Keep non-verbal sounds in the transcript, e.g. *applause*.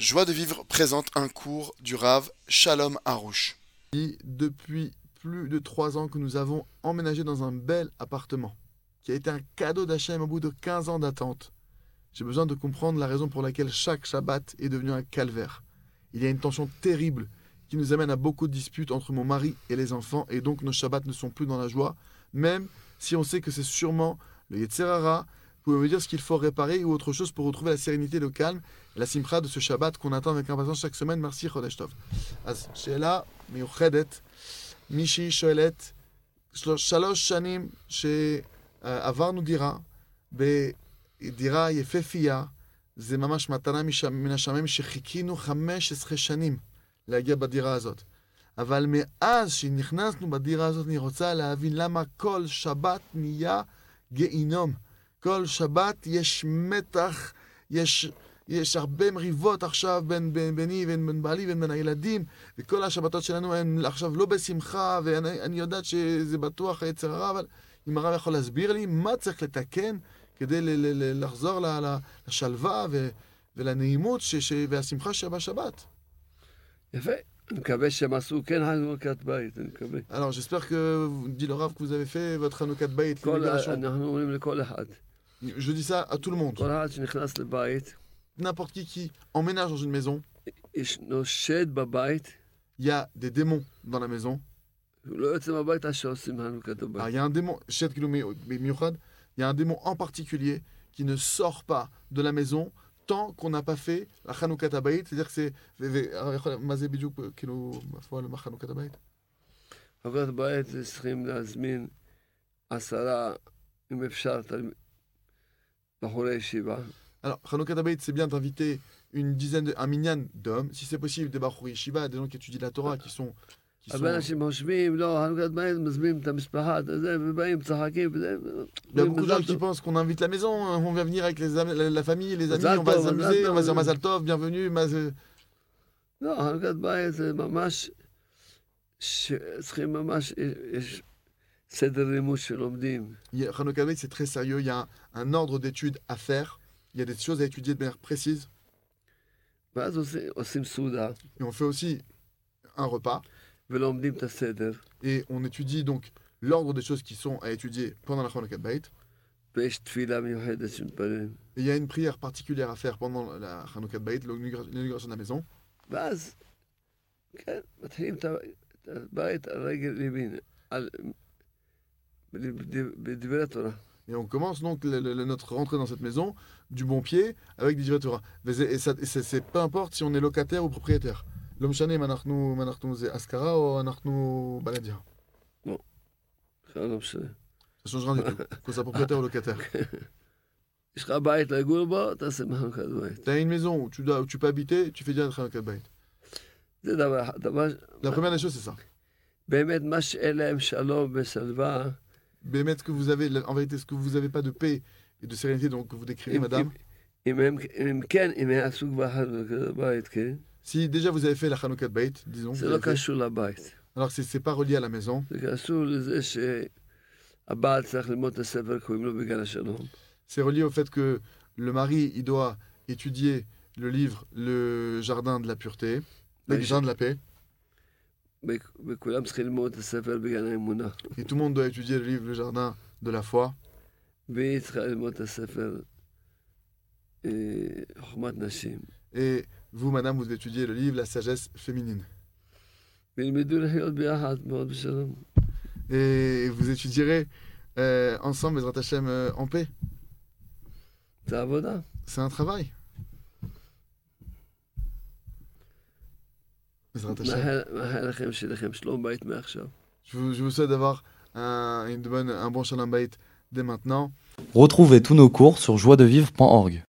Joie de vivre présente un cours du Rav Shalom Harouche. Depuis plus de trois ans que nous avons emménagé dans un bel appartement, qui a été un cadeau d'Hachem au bout de 15 ans d'attente. J'ai besoin de comprendre la raison pour laquelle chaque Shabbat est devenu un calvaire. Il y a une tension terrible qui nous amène à beaucoup de disputes entre mon mari et les enfants, et donc nos Shabbats ne sont plus dans la joie, même si on sait que c'est sûrement le Yetzerara. Pouvez me dire ce qu'il faut réparer ou autre chose pour retrouver la sérénité, le calme, la simcha de ce Shabbat qu'on attend avec impatience chaque semaine. Merci, Chodesh Tov. אז שאלה מיוחדת, מישהי שואלת, שלוש שנים שעברנו דירה, בדירה יפהפייה, זה ממש מתנה מן השמיים שחיכינו 15 שנים להגיע בדירה הזאת. אבל מאז שנכנסנו בדירה הזאת, אני רוצה להבין למה כל שבת נהיה גיהינום. כל שבת יש מתח, יש, יש הרבה מריבות עכשיו בין, בין ביני ובין בין בעלי ובין בין הילדים, וכל השבתות שלנו הן עכשיו לא בשמחה, ואני אני יודעת שזה בטוח יצר הרע, אבל אם הרב יכול להסביר לי מה צריך לתקן כדי ל, ל, ל, לחזור ל, ל, לשלווה ו, ולנעימות ש, ש, והשמחה שבשבת. יפה. אני מקווה שהם עשו כן חנוכת בית, אני מקווה. Alors j'espère que, dit le Rav, que vous avez fait votre Hanoukat Bayit, כל, libération. Je dis ça à tout le monde. N'importe qui qui emménage dans une maison, il y a des démons dans la maison. Ah, il y a un démon, il y a un démon en particulier qui ne sort pas de la maison tant qu'on n'a pas fait la Hanoukat Abayit, c'est-à-dire que c'est euh, Alors, Hanoukat Abayit, c'est bien d'inviter une dizaine, de, un minyan d'hommes, si c'est possible, des Bachouri Shiva, des gens qui étudient la Torah, qui sont. Qui sont הרבה אנשים חושבים, לא, חנוכת בית, מזמינים את המשפחה, את זה, ובאים, צוחקים, וזה. Il y a beaucoup de gens מזל qui טוב. pensent qu'on invite la maison, on va venir avec les am- la, la famille, les amis, Mazal on va tov, s'amuser, mazal on va dire tov. Mazal Tov, bienvenue. Maz- לא, חנוכת בית זה ממש, שצריכים ממש, יש C'est très sérieux. Il y a un, ordre d'études à faire. Il y a des choses à étudier de manière précise. Et on fait aussi un repas. Et on étudie donc l'ordre des choses qui sont à étudier pendant la Chanukah Bait. Et il y a une prière particulière à faire pendant la Chanukah Bait, l'inauguration de la maison. Et on commence donc notre rentrée dans cette maison du bon pied avec des Torah. Hein. Et ça, c'est peu importe si on est locataire ou propriétaire. L'homme chané, manachnu, manachnu, c'est askara ou manachnu baladia? Non, ça ne change rien du tout, qu'on soit propriétaire ou locataire. *laughs* T'as une maison où tu, dois, où tu peux habiter, tu fais déjà un kabait. La première des choses, c'est ça mais mettre que vous avez, en vérité, ce que vous n'avez pas de paix et de sérénité, donc que vous décrivez, madame? Si déjà vous avez fait la Hanukkah de Beit, disons. Alors c'est n'est pas relié à la maison. C'est relié au fait que le mari, il doit étudier le livre Le Jardin de la Pureté, Le Jardin de la Paix. Et tout le monde doit étudier le livre Le Jardin de la foi. Et vous, madame, vous étudiez le livre La sagesse féminine. Et vous étudierez euh, ensemble les Hashem euh, en paix. C'est un travail. Je vous, je vous souhaite d'avoir un, une bonne, un bon shalom bayit dès maintenant. Retrouvez tous nos cours sur joiedevivre.org.